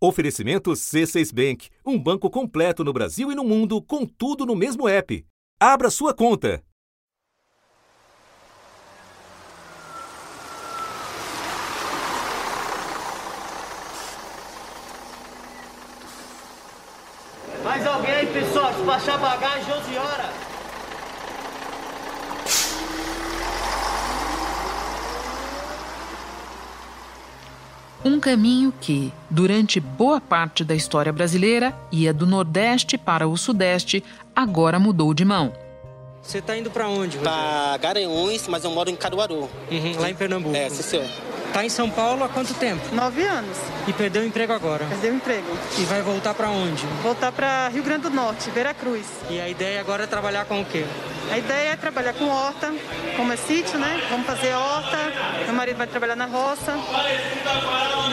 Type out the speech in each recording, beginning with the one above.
Oferecimento C6 Bank, um banco completo no Brasil e no mundo, com tudo no mesmo app. Abra sua conta. Mais alguém pessoal? Despachar bagagem 11 horas. Um caminho que, durante boa parte da história brasileira, ia do Nordeste para o Sudeste, agora mudou de mão. Você tá indo para onde? Para Garanhuns, mas eu moro em Caruaru. Uhum, lá em Pernambuco. É, sim, senhor. Tá em São Paulo há quanto tempo? Nove anos. E perdeu o emprego agora? Perdeu o emprego. E vai voltar para onde? Voltar para Rio Grande do Norte, Veracruz. E a ideia agora é trabalhar com o quê? A ideia é trabalhar com horta, como é sítio, né? Vamos fazer horta, meu marido vai trabalhar na roça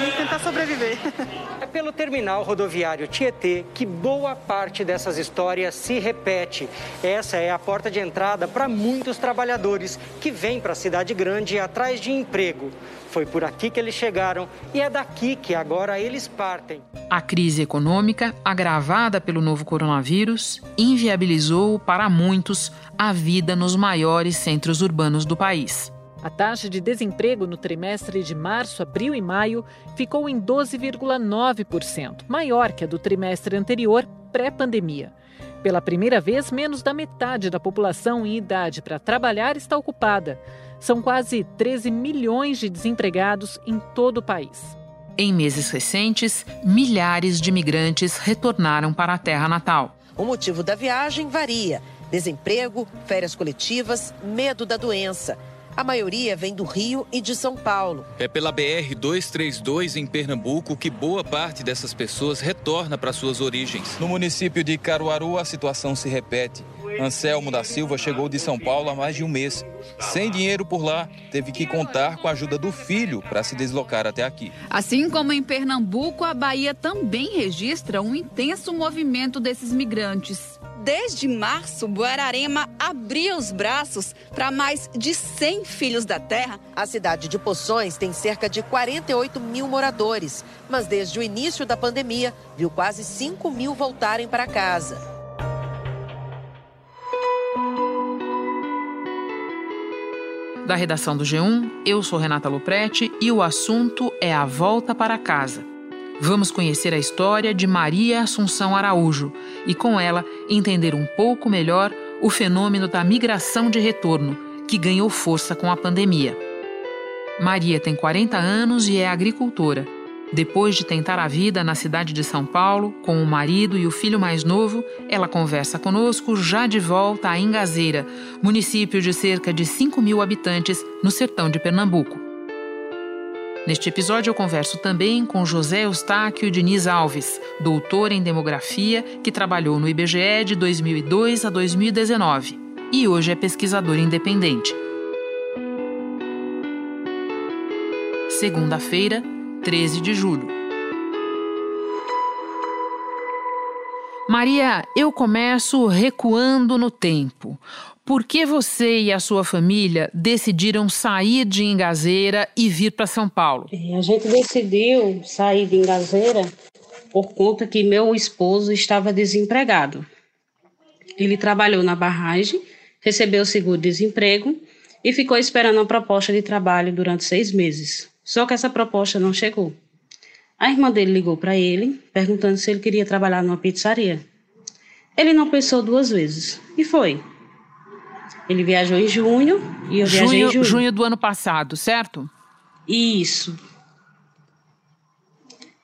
e tentar sobreviver. É pelo terminal rodoviário Tietê que boa parte dessas histórias se repete. Essa é a porta de entrada para muitos trabalhadores que vêm para a cidade grande atrás de emprego. Foi por aqui que eles chegaram e é daqui que agora eles partem. A crise econômica, agravada pelo novo coronavírus, inviabilizou para muitos a vida nos maiores centros urbanos do país. A taxa de desemprego no trimestre de março, abril e maio ficou em 12,9%, maior que a do trimestre anterior, pré-pandemia. Pela primeira vez, menos da metade da população em idade para trabalhar está ocupada. São quase 13 milhões de desempregados em todo o país. Em meses recentes, milhares de imigrantes retornaram para a terra natal. O motivo da viagem varia: desemprego, férias coletivas, medo da doença. A maioria vem do Rio e de São Paulo. É pela BR-232 em Pernambuco que boa parte dessas pessoas retorna para suas origens. No município de Caruaru, a situação se repete. Anselmo da Silva chegou de São Paulo há mais de um mês. Sem dinheiro por lá, teve que contar com a ajuda do filho para se deslocar até aqui. Assim como em Pernambuco, a Bahia também registra um intenso movimento desses migrantes. Desde março, Guararema abriu os braços para mais de 100 filhos da terra. A cidade de Poções tem cerca de 48 mil moradores, mas desde o início da pandemia, viu quase 5 mil voltarem para casa. Da redação do G1, eu sou Renata Loprete e o assunto é a volta para casa. Vamos conhecer a história de Maria Assunção Araújo e, com ela, entender um pouco melhor o fenômeno da migração de retorno, que ganhou força com a pandemia. Maria tem 40 anos e é agricultora. Depois de tentar a vida na cidade de São Paulo, com o marido e o filho mais novo, ela conversa conosco já de volta a Engazeira, município de cerca de 5 mil habitantes no sertão de Pernambuco. Neste episódio, eu converso também com José Eustáquio Diniz Alves, doutor em demografia, que trabalhou no IBGE de 2002 a 2019 e hoje é pesquisador independente. Segunda-feira, 13 de julho. Maria, eu começo recuando no tempo. Por que você e a sua família decidiram sair de Engazeira e vir para São Paulo? A gente decidiu sair de Engazeira por conta que meu esposo estava desempregado. Ele trabalhou na barragem, recebeu o seguro-desemprego e ficou esperando uma proposta de trabalho durante seis meses. Só que essa proposta não chegou. A irmã dele ligou para ele, perguntando se ele queria trabalhar numa pizzaria. Ele não pensou duas vezes e foi. Ele viajou em junho e eu viajei junho, em julho. Junho do ano passado, certo? Isso.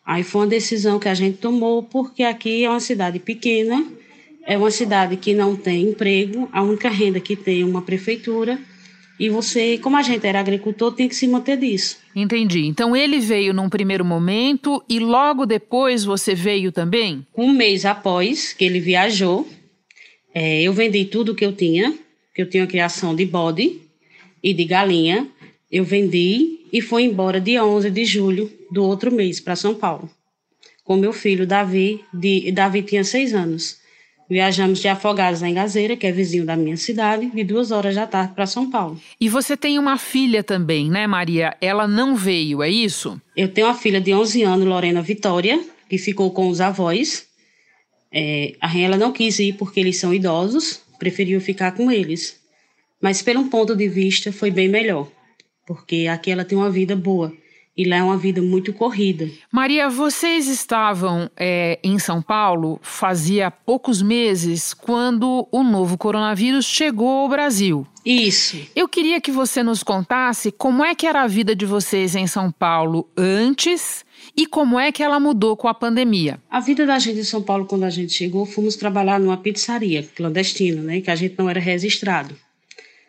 Aí foi uma decisão que a gente tomou, porque aqui é uma cidade pequena, é uma cidade que não tem emprego, a única renda que tem é uma prefeitura. E você, como a gente era agricultor, tem que se manter disso. Entendi. Então ele veio num primeiro momento e logo depois você veio também? Um mês após que ele viajou, é, eu vendi tudo que eu tinha, que eu tinha criação de bode e de galinha. Eu vendi e fui embora dia 11 de julho do outro mês para São Paulo. Com meu filho Davi, de, Davi tinha seis anos. Viajamos de Afogados em Gazeira, que é vizinho da minha cidade, de duas horas da tarde para São Paulo. E você tem uma filha também, né, Maria? Ela não veio, é isso? Eu tenho uma filha de 11 anos, Lorena Vitória, que ficou com os avós. É, a ela não quis ir porque eles são idosos, preferiu ficar com eles. Mas, pelo ponto de vista, foi bem melhor, porque aqui ela tem uma vida boa e lá é uma vida muito corrida. Maria, vocês estavam é, em São Paulo fazia poucos meses quando o novo coronavírus chegou ao Brasil. Isso. Eu queria que você nos contasse como é que era a vida de vocês em São Paulo antes e como é que ela mudou com a pandemia. A vida da gente em São Paulo, quando a gente chegou, fomos trabalhar numa pizzaria clandestina, né, que a gente não era registrado.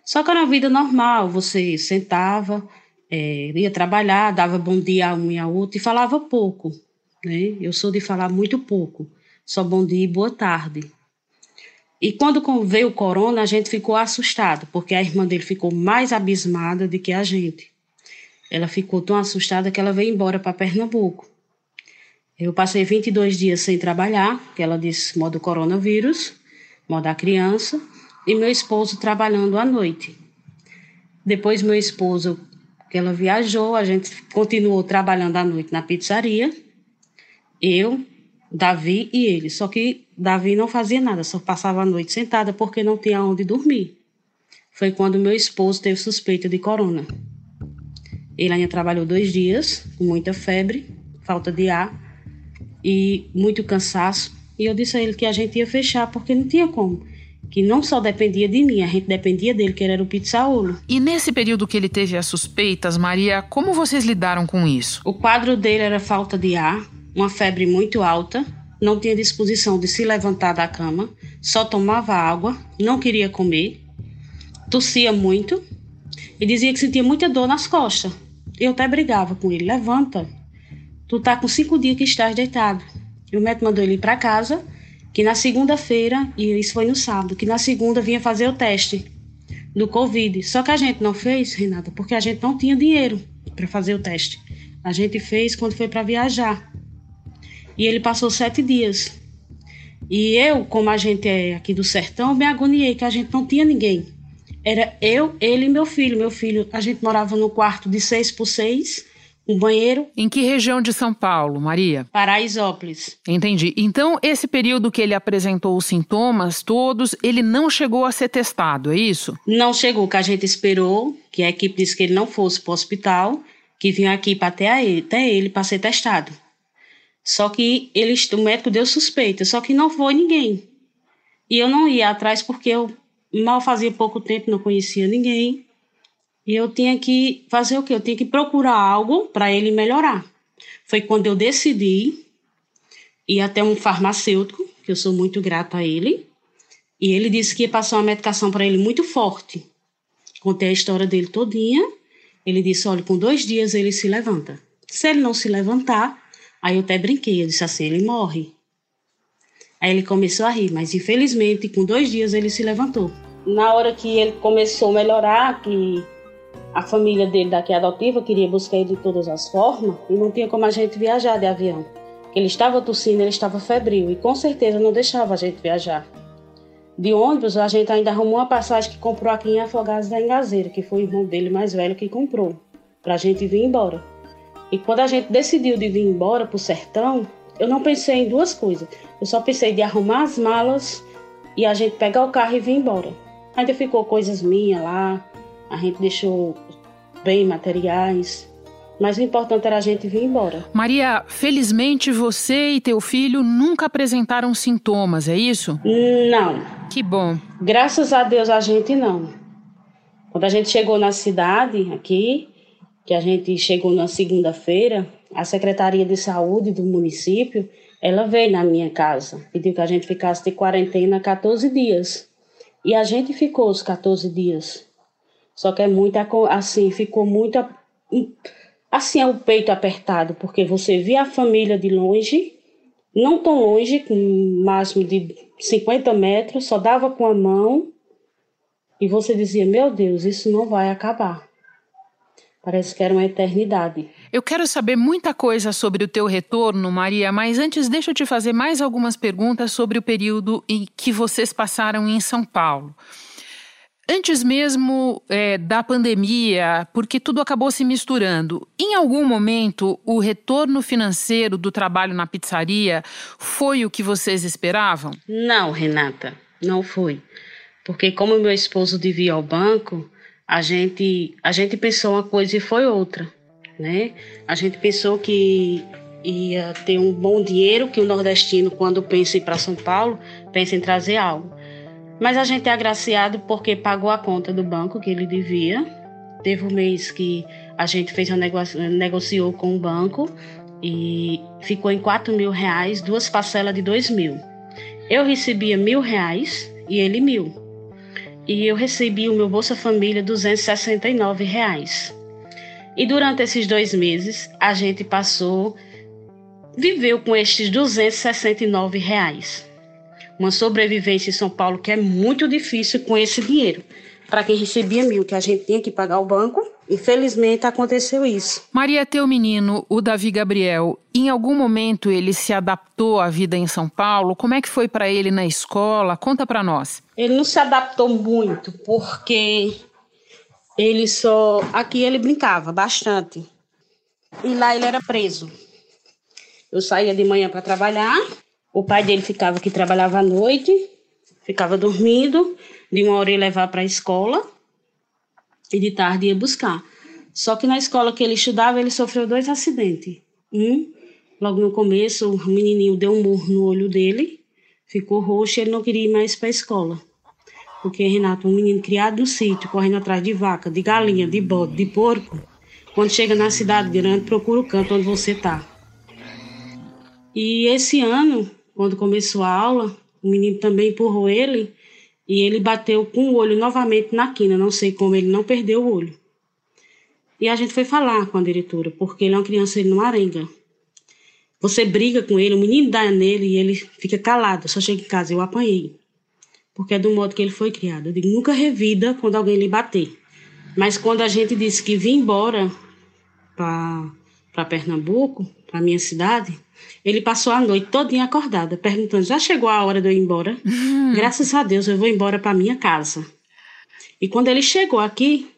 Só que era uma vida normal, você sentava, é, ia trabalhar, dava bom dia a um e a outro e falava pouco. Né? Eu sou de falar muito pouco, só bom dia e boa tarde. E quando veio o corona, a gente ficou assustado, porque a irmã dele ficou mais abismada do que a gente. Ela ficou tão assustada que ela veio embora para Pernambuco. Eu passei 22 dias sem trabalhar, que ela disse modo coronavírus, modo a criança, e meu esposo trabalhando à noite. Depois meu esposo que ela viajou, a gente continuou trabalhando à noite na pizzaria. Eu, Davi e ele. Só que Davi não fazia nada, só passava a noite sentada porque não tinha onde dormir. Foi quando meu esposo teve suspeita de corona. Ele ainda trabalhou dois dias, com muita febre, falta de ar e muito cansaço. E eu disse a ele que a gente ia fechar porque não tinha como que não só dependia de mim, a gente dependia dele, que ele era o pizzaolo. E nesse período que ele teve as suspeitas, Maria, como vocês lidaram com isso? O quadro dele era falta de ar, uma febre muito alta, não tinha disposição de se levantar da cama, só tomava água, não queria comer, tossia muito e dizia que sentia muita dor nas costas. Eu até brigava com ele: levanta, tu tá com cinco dias que estás deitado. E o médico mandou ele ir para casa que na segunda-feira, e isso foi no sábado, que na segunda vinha fazer o teste do Covid. Só que a gente não fez, Renata, porque a gente não tinha dinheiro para fazer o teste. A gente fez quando foi para viajar. E ele passou sete dias. E eu, como a gente é aqui do sertão, me agoniei que a gente não tinha ninguém. Era eu, ele e meu filho. Meu filho, a gente morava no quarto de seis por seis um banheiro. Em que região de São Paulo, Maria? Paraisópolis. Entendi. Então, esse período que ele apresentou os sintomas todos, ele não chegou a ser testado, é isso? Não chegou, que a gente esperou, que a equipe disse que ele não fosse para o hospital, que vinha aqui para até ele, até ele para ser testado. Só que ele, o médico deu suspeita, só que não foi ninguém. E eu não ia atrás porque eu mal fazia pouco tempo, não conhecia ninguém. E eu tinha que fazer o quê? Eu tinha que procurar algo para ele melhorar. Foi quando eu decidi ir até um farmacêutico, que eu sou muito grata a ele, e ele disse que ia passar uma medicação para ele muito forte. Contei a história dele todinha. Ele disse: olha, com dois dias ele se levanta. Se ele não se levantar, aí eu até brinquei. Eu disse assim: ele morre. Aí ele começou a rir, mas infelizmente, com dois dias ele se levantou. Na hora que ele começou a melhorar, que a família dele daqui adotiva queria buscar ele de todas as formas e não tinha como a gente viajar de avião. Ele estava tossindo, ele estava febril e com certeza não deixava a gente viajar. De ônibus, a gente ainda arrumou uma passagem que comprou aqui em Afogados da Engazeira, que foi o irmão dele mais velho que comprou, para a gente vir embora. E quando a gente decidiu de vir embora para o sertão, eu não pensei em duas coisas. Eu só pensei de arrumar as malas e a gente pegar o carro e vir embora. Ainda ficou coisas minhas lá, a gente deixou bem materiais, mas o importante era a gente vir embora. Maria, felizmente você e teu filho nunca apresentaram sintomas, é isso? Não. Que bom. Graças a Deus a gente não. Quando a gente chegou na cidade aqui, que a gente chegou na segunda-feira, a Secretaria de Saúde do município, ela veio na minha casa, pediu que a gente ficasse de quarentena 14 dias. E a gente ficou os 14 dias. Só que é muito assim, ficou muito assim é o peito apertado, porque você via a família de longe, não tão longe, com máximo de 50 metros, só dava com a mão, e você dizia: Meu Deus, isso não vai acabar. Parece que era uma eternidade. Eu quero saber muita coisa sobre o teu retorno, Maria, mas antes deixa eu te fazer mais algumas perguntas sobre o período em que vocês passaram em São Paulo. Antes mesmo é, da pandemia, porque tudo acabou se misturando, em algum momento o retorno financeiro do trabalho na pizzaria foi o que vocês esperavam? Não, Renata, não foi. Porque como meu esposo devia ao banco, a gente, a gente pensou uma coisa e foi outra, né? A gente pensou que ia ter um bom dinheiro, que o nordestino, quando pensa em ir para São Paulo, pensa em trazer algo. Mas a gente é agraciado porque pagou a conta do banco que ele devia. Teve um mês que a gente fez um negocio, negociou com o banco e ficou em 4 mil reais, duas parcelas de 2 mil. Eu recebia mil reais e ele mil. E eu recebi o meu Bolsa Família 269 reais. E durante esses dois meses a gente passou, viveu com estes 269 reais uma sobrevivência em São Paulo que é muito difícil com esse dinheiro. Para quem recebia mil, que a gente tinha que pagar o banco, infelizmente aconteceu isso. Maria, teu menino, o Davi Gabriel, em algum momento ele se adaptou à vida em São Paulo? Como é que foi para ele na escola? Conta para nós. Ele não se adaptou muito, porque ele só. Aqui ele brincava bastante. E lá ele era preso. Eu saía de manhã para trabalhar, o pai dele ficava que trabalhava à noite, ficava dormindo, de uma hora ia levar para a escola e de tarde ia buscar. Só que na escola que ele estudava, ele sofreu dois acidentes. Um, logo no começo, o menininho deu um murro no olho dele, ficou roxo e ele não queria ir mais para a escola. Porque Renato, um menino criado no sítio, correndo atrás de vaca, de galinha, de bode, de porco, quando chega na cidade grande, procura o canto onde você está. E esse ano, quando começou a aula, o menino também empurrou ele e ele bateu com o olho novamente na quina. Não sei como ele não perdeu o olho. E a gente foi falar com a diretora, porque ele é uma criança, ele não arenga. Você briga com ele, o menino dá nele e ele fica calado. Só chega em casa, eu apanhei. Porque é do modo que ele foi criado. Eu digo, nunca revida quando alguém lhe bater. Mas quando a gente disse que vinha embora para Pernambuco, para minha cidade, ele passou a noite todinha acordada, perguntando: já chegou a hora de eu ir embora? Uhum. Graças a Deus eu vou embora para minha casa. E quando ele chegou aqui,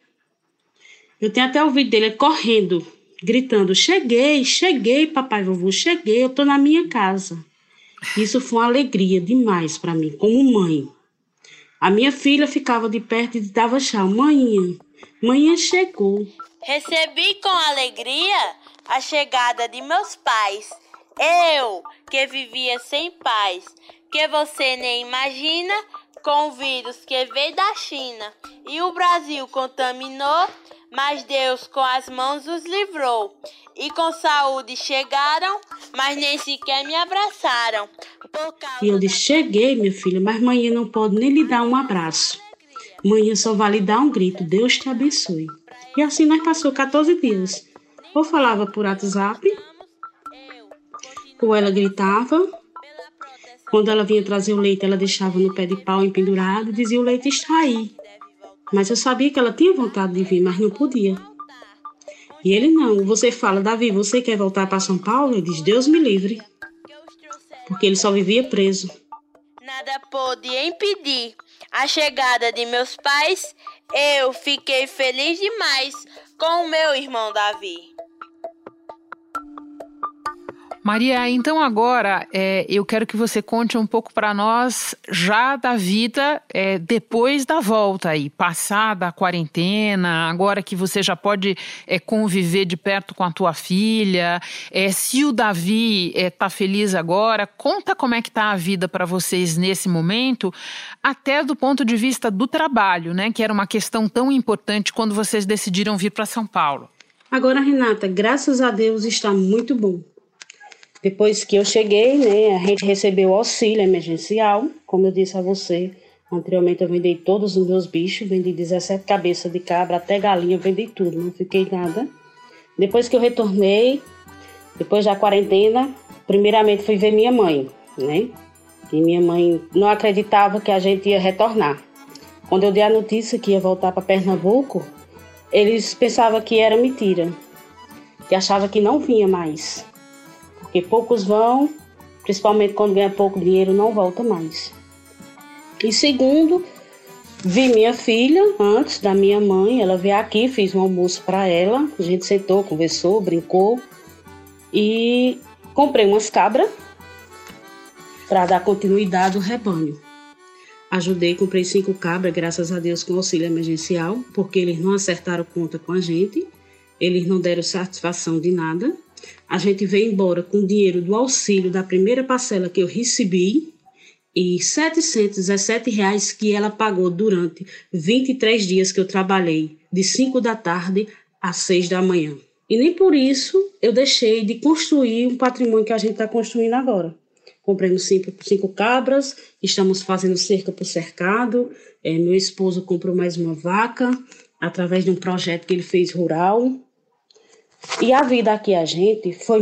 eu tenho até o vídeo dele correndo, gritando: Cheguei, cheguei, papai e vovô, cheguei, eu tô na minha casa. Isso foi uma alegria demais para mim, como mãe. A minha filha ficava de perto e dava chá: Manhã, manhã chegou. Recebi com alegria a chegada de meus pais eu, que vivia sem paz, que você nem imagina, com o vírus que veio da China e o Brasil contaminou, mas Deus com as mãos os livrou. E com saúde chegaram, mas nem sequer me abraçaram. E eu disse: Cheguei, minha filha, mas manhã não pode nem lhe dar um abraço. Manhã só vai lhe dar um grito: Deus te abençoe. E assim nós passou 14 dias. Ou falava por WhatsApp, ou ela gritava. Quando ela vinha trazer o leite, ela deixava no pé de pau empendurado e dizia: O leite está aí. Mas eu sabia que ela tinha vontade de vir, mas não podia. E ele não. Você fala, Davi, você quer voltar para São Paulo? Ele diz: Deus me livre. Porque ele só vivia preso. Nada pôde impedir a chegada de meus pais. Eu fiquei feliz demais com o meu irmão Davi. Maria, então agora é, eu quero que você conte um pouco para nós já da vida é, depois da volta aí, passada a quarentena, agora que você já pode é, conviver de perto com a tua filha. É, se o Davi está é, feliz agora, conta como é que está a vida para vocês nesse momento, até do ponto de vista do trabalho, né? Que era uma questão tão importante quando vocês decidiram vir para São Paulo. Agora, Renata, graças a Deus está muito bom depois que eu cheguei, né, a gente recebeu o auxílio emergencial. Como eu disse a você, anteriormente eu vendi todos os meus bichos, vendi 17 cabeças de cabra, até galinha, vendi tudo, não fiquei nada. Depois que eu retornei, depois da quarentena, primeiramente fui ver minha mãe, né? E minha mãe não acreditava que a gente ia retornar. Quando eu dei a notícia que ia voltar para Pernambuco, eles pensavam que era mentira, que achavam que não vinha mais porque poucos vão, principalmente quando ganha pouco dinheiro, não volta mais. E segundo, Vi minha filha antes da minha mãe, ela veio aqui, fiz um almoço para ela, a gente sentou, conversou, brincou e comprei umas cabras para dar continuidade ao rebanho. Ajudei, comprei cinco cabras, graças a Deus, com auxílio emergencial, porque eles não acertaram conta com a gente, eles não deram satisfação de nada. A gente veio embora com o dinheiro do auxílio da primeira parcela que eu recebi e 717 reais que ela pagou durante 23 dias que eu trabalhei, de 5 da tarde às 6 da manhã. E nem por isso eu deixei de construir um patrimônio que a gente está construindo agora. Compramos cinco, cinco cabras, estamos fazendo cerca por cercado. É, meu esposo comprou mais uma vaca, através de um projeto que ele fez rural. E a vida aqui, a gente, foi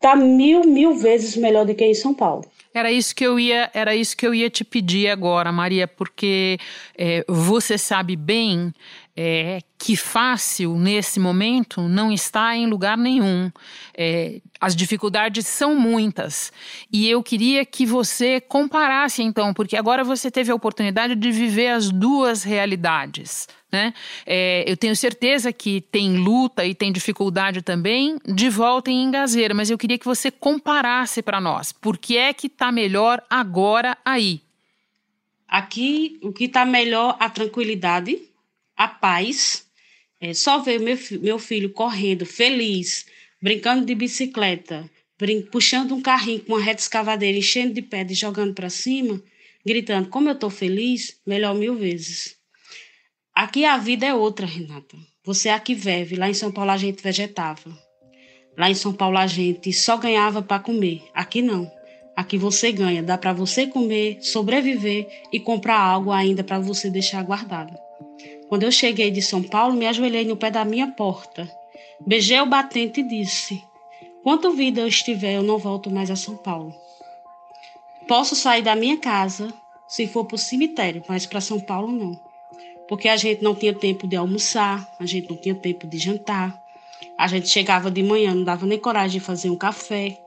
tá mil, mil vezes melhor do que em São Paulo. Era isso que eu ia, era isso que eu ia te pedir agora, Maria, porque é, você sabe bem é, que fácil nesse momento não está em lugar nenhum. É, as dificuldades são muitas e eu queria que você comparasse então, porque agora você teve a oportunidade de viver as duas realidades. Né? É, eu tenho certeza que tem luta e tem dificuldade também de volta em Engazeira, mas eu queria que você comparasse para nós. Por que é que está melhor agora aí? Aqui, o que está melhor, a tranquilidade, a paz. É, só ver meu, meu filho correndo, feliz, brincando de bicicleta, brin puxando um carrinho com uma reta escavadeira, enchendo de pedra e jogando para cima, gritando: Como eu estou feliz, melhor mil vezes. Aqui a vida é outra, Renata. Você aqui vive, lá em São Paulo a gente vegetava. Lá em São Paulo a gente só ganhava para comer. Aqui não. Aqui você ganha, dá para você comer, sobreviver e comprar algo ainda para você deixar guardado. Quando eu cheguei de São Paulo, me ajoelhei no pé da minha porta. Beijei o batente e disse: Quanto vida eu estiver, eu não volto mais a São Paulo. Posso sair da minha casa se for para o cemitério, mas para São Paulo não porque a gente não tinha tempo de almoçar, a gente não tinha tempo de jantar. A gente chegava de manhã, não dava nem coragem de fazer um café.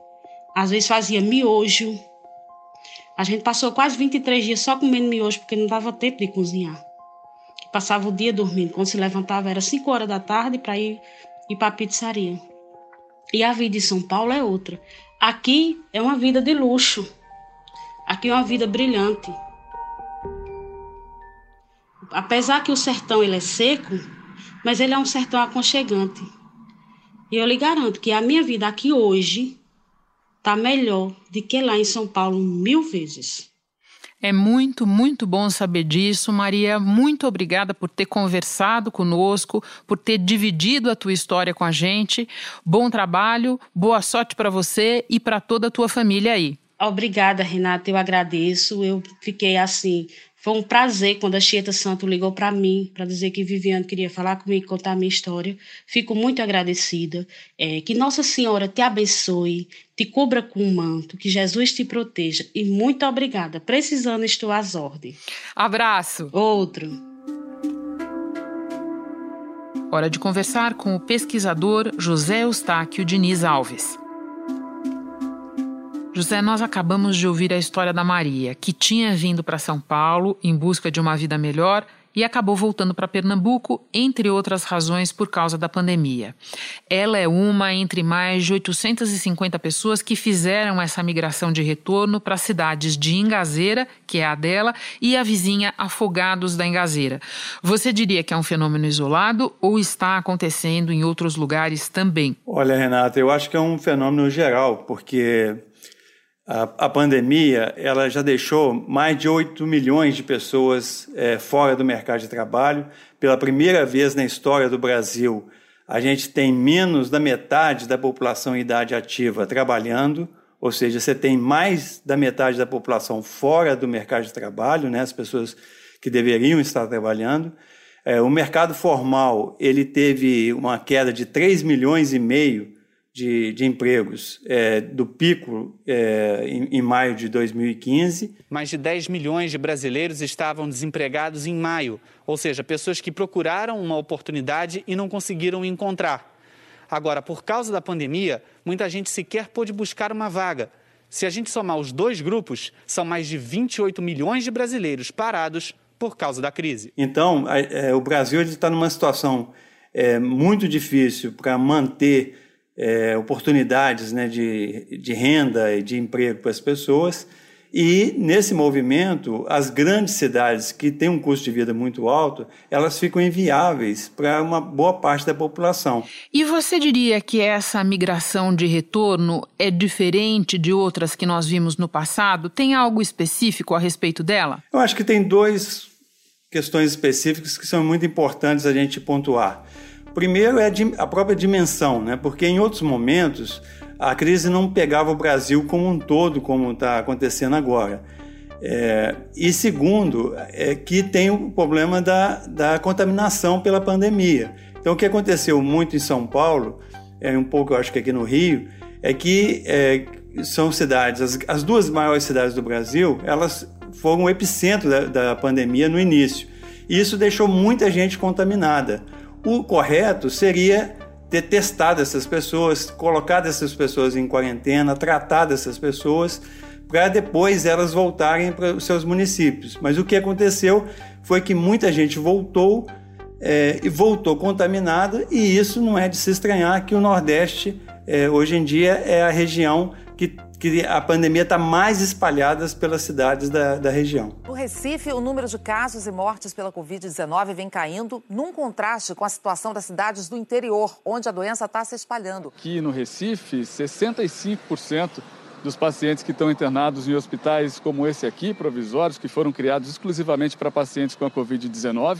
Às vezes fazia miojo. A gente passou quase 23 dias só comendo miojo porque não dava tempo de cozinhar. Passava o dia dormindo. Quando se levantava era 5 horas da tarde para ir, ir para a pizzaria. E a vida em São Paulo é outra. Aqui é uma vida de luxo. Aqui é uma vida brilhante apesar que o sertão ele é seco, mas ele é um sertão aconchegante. E eu lhe garanto que a minha vida aqui hoje está melhor do que lá em São Paulo mil vezes. É muito, muito bom saber disso, Maria. Muito obrigada por ter conversado conosco, por ter dividido a tua história com a gente. Bom trabalho, boa sorte para você e para toda a tua família aí. Obrigada, Renata. Eu agradeço. Eu fiquei assim foi um prazer quando a Chieta Santo ligou para mim para dizer que Viviane queria falar comigo, contar a minha história. Fico muito agradecida. É, que Nossa Senhora te abençoe, te cubra com um manto, que Jesus te proteja. E muito obrigada. Precisando, estou às ordens. Abraço. Outro. Hora de conversar com o pesquisador José Eustáquio Diniz Alves. José, nós acabamos de ouvir a história da Maria, que tinha vindo para São Paulo em busca de uma vida melhor e acabou voltando para Pernambuco, entre outras razões por causa da pandemia. Ela é uma entre mais de 850 pessoas que fizeram essa migração de retorno para as cidades de Ingazeira, que é a dela, e a vizinha Afogados da Ingazeira. Você diria que é um fenômeno isolado ou está acontecendo em outros lugares também? Olha, Renata, eu acho que é um fenômeno geral, porque a, a, pandemia ela já deixou mais de 8 milhões de pessoas é, fora do mercado de trabalho. Pela primeira vez na história do Brasil, a gente tem menos da metade da população em idade ativa trabalhando, ou seja, você tem mais da metade da população fora do mercado de trabalho, né, as pessoas que deveriam estar trabalhando. É, o mercado formal ele teve uma queda de 3 milhões e meio de, de empregos é, do pico é, em, em, maio de 2015. Mais de 10 milhões de brasileiros estavam desempregados em maio, ou seja, pessoas que procuraram uma oportunidade e não conseguiram encontrar. Agora, por causa da pandemia, muita gente sequer pôde buscar uma vaga. Se a gente somar os dois grupos, são mais de 28 milhões de brasileiros parados por causa da crise. Então, é, o Brasil está numa situação é, muito difícil para manter é, oportunidades né, de, de renda e de emprego para as pessoas. E nesse movimento, as grandes cidades que têm um custo de vida muito alto, elas ficam inviáveis para uma boa parte da população. E você diria que essa migração de retorno é diferente de outras que nós vimos no passado? Tem algo específico a respeito dela? Eu acho que tem duas questões específicas que são muito importantes a gente pontuar. Primeiro é a própria dimensão, né? porque em outros momentos a crise não pegava o Brasil como um todo, como está acontecendo agora. É, e segundo, é que tem o problema da, da contaminação pela pandemia. Então, o que aconteceu muito em São Paulo, é um pouco, eu acho que aqui no Rio, é que é, são cidades, as, as, duas maiores cidades do Brasil, elas foram o epicentro da, da pandemia no início. E isso deixou muita gente contaminada. O correto seria ter testado essas pessoas, colocado essas pessoas em quarentena, tratado essas pessoas, para depois elas voltarem para os seus municípios. Mas o que aconteceu foi que muita gente voltou é, e voltou contaminada, e isso não é de se estranhar que o Nordeste, é, hoje em dia, é a região que que a pandemia está mais espalhada pelas cidades da, da região. No Recife, o número de casos e mortes pela Covid-19 vem caindo, num contraste com a situação das cidades do interior, onde a doença está se espalhando. Aqui no Recife, 65% dos pacientes que estão internados em hospitais como esse aqui, provisórios, que foram criados exclusivamente para pacientes com a Covid-19,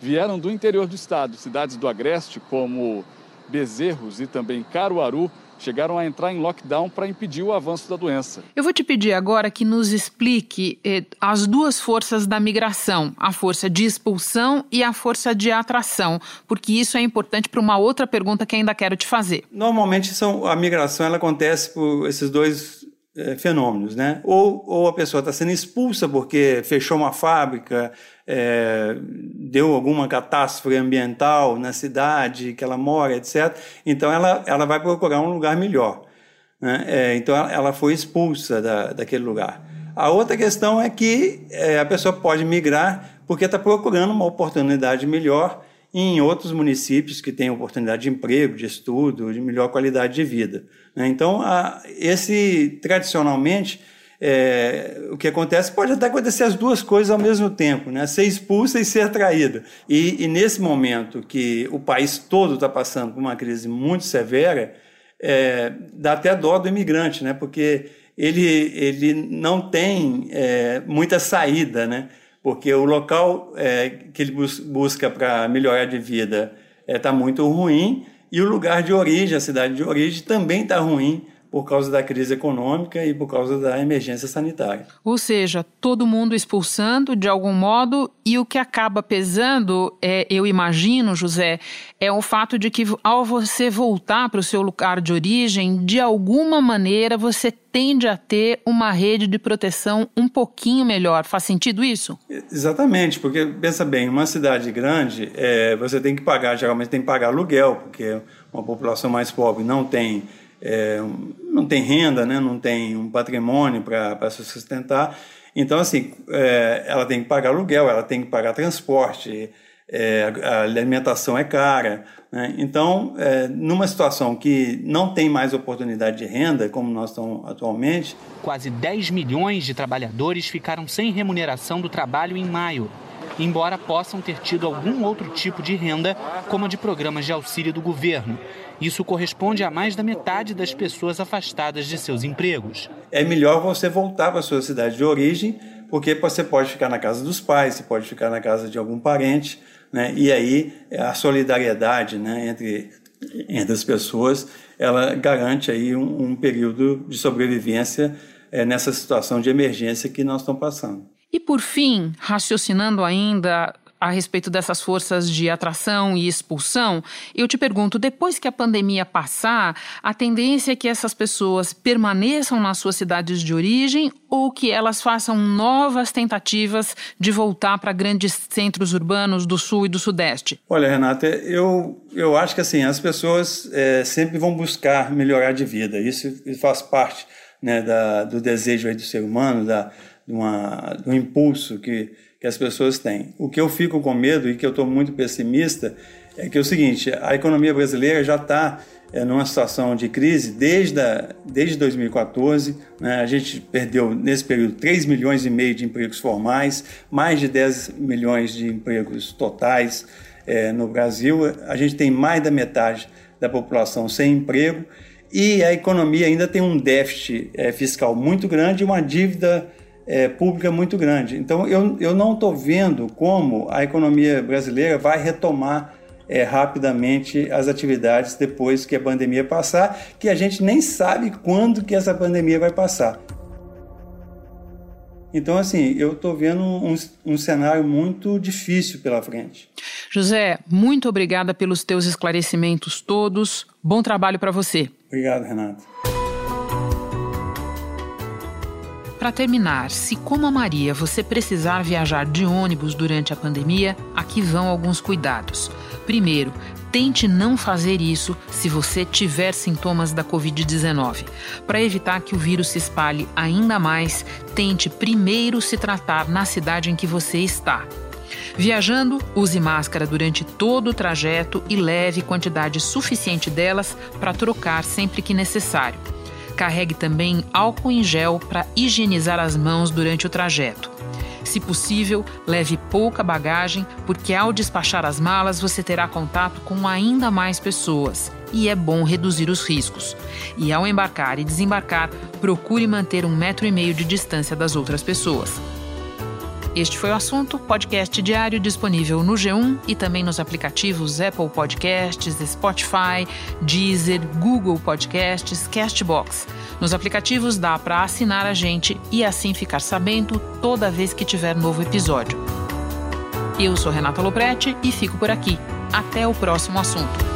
vieram do interior do estado, cidades do Agreste, como Bezerros e também Caruaru, chegaram a entrar em lockdown para impedir o avanço da doença. Eu vou te pedir agora que nos explique eh, as duas forças da migração, a força de expulsão e a força de atração, porque isso é importante para uma outra pergunta que ainda quero te fazer. Normalmente são, a migração ela acontece por esses dois é, fenômenos, né? Ou, ou a pessoa está sendo expulsa porque fechou uma fábrica, é, deu alguma catástrofe ambiental na cidade que ela mora, etc. Então ela, ela vai procurar um lugar melhor. Né? É, então ela foi expulsa da, daquele lugar. A outra questão é que é, a pessoa pode migrar porque está procurando uma oportunidade melhor em outros municípios que têm oportunidade de emprego, de estudo, de melhor qualidade de vida. Né? Então, a, esse tradicionalmente é, o que acontece pode até acontecer as duas coisas ao mesmo tempo, né? ser expulsa e ser atraída. E, e nesse momento que o país todo está passando por uma crise muito severa, é, dá até dó do imigrante, né? porque ele, ele não tem é, muita saída, né? porque o local é, que ele bus busca para melhorar de vida está é, muito ruim e o lugar de origem, a cidade de origem, também está ruim por causa da crise econômica e por causa da emergência sanitária. Ou seja, todo mundo expulsando de algum modo e o que acaba pesando, é, eu imagino, José, é o fato de que ao você voltar para o seu lugar de origem, de alguma maneira você tende a ter uma rede de proteção um pouquinho melhor. Faz sentido isso? Exatamente, porque pensa bem, uma cidade grande, é, você tem que pagar, geralmente tem que pagar aluguel, porque uma população mais pobre não tem é, não tem renda, né? não tem um patrimônio para se sustentar. Então, assim, é, ela tem que pagar aluguel, ela tem que pagar transporte, é, a alimentação é cara. Né? Então, é, numa situação que não tem mais oportunidade de renda, como nós estamos atualmente. Quase 10 milhões de trabalhadores ficaram sem remuneração do trabalho em maio embora possam ter tido algum outro tipo de renda, como a de programas de auxílio do governo. Isso corresponde a mais da metade das pessoas afastadas de seus empregos. É melhor você voltar para a sua cidade de origem, porque você pode ficar na casa dos pais, você pode ficar na casa de algum parente, né? e aí a solidariedade né, entre, entre as pessoas ela garante aí um, um período de sobrevivência é, nessa situação de emergência que nós estamos passando. E por fim, raciocinando ainda a respeito dessas forças de atração e expulsão, eu te pergunto: depois que a pandemia passar, a tendência é que essas pessoas permaneçam nas suas cidades de origem ou que elas façam novas tentativas de voltar para grandes centros urbanos do sul e do sudeste? Olha, Renata, eu, eu acho que assim as pessoas é, sempre vão buscar melhorar de vida. Isso faz parte né, da, do desejo do ser humano, da, de uma, do impulso que, que as pessoas têm. O que eu fico com medo e que eu estou muito pessimista é que é o seguinte: a economia brasileira já está é, numa situação de crise desde, a, desde 2014. Né? A gente perdeu, nesse período, 3 milhões e meio de empregos formais, mais de 10 milhões de empregos totais é, no Brasil. A gente tem mais da metade da população sem emprego e a economia ainda tem um déficit é, fiscal muito grande e uma dívida é, pública muito grande. Então, eu, eu não estou vendo como a economia brasileira vai retomar é, rapidamente as atividades depois que a pandemia passar, que a gente nem sabe quando que essa pandemia vai passar. Então, assim, eu estou vendo um, um, cenário muito difícil pela frente. José, muito obrigada pelos teus esclarecimentos todos. Bom trabalho para você. Obrigado, Renato. Para terminar, se como a Maria você precisar viajar de ônibus durante a pandemia, aqui vão alguns cuidados. Primeiro, tente não fazer isso se você tiver sintomas da Covid-19. Para evitar que o vírus se espalhe ainda mais, tente primeiro se tratar na cidade em que você está. Viajando, use máscara durante todo o trajeto e leve quantidade suficiente delas para trocar sempre que necessário. Carregue também álcool em gel para higienizar as mãos durante o trajeto. Se possível, leve pouca bagagem, porque ao despachar as malas você terá contato com ainda mais pessoas e é bom reduzir os riscos. E ao embarcar e desembarcar, procure manter um metro e meio de distância das outras pessoas. Este foi o assunto, podcast diário disponível no G1 e também nos aplicativos Apple Podcasts, Spotify, Deezer, Google Podcasts, Castbox. Nos aplicativos dá para assinar a gente e assim ficar sabendo toda vez que tiver novo episódio. Eu sou Renata Loprete e fico por aqui. Até o próximo assunto.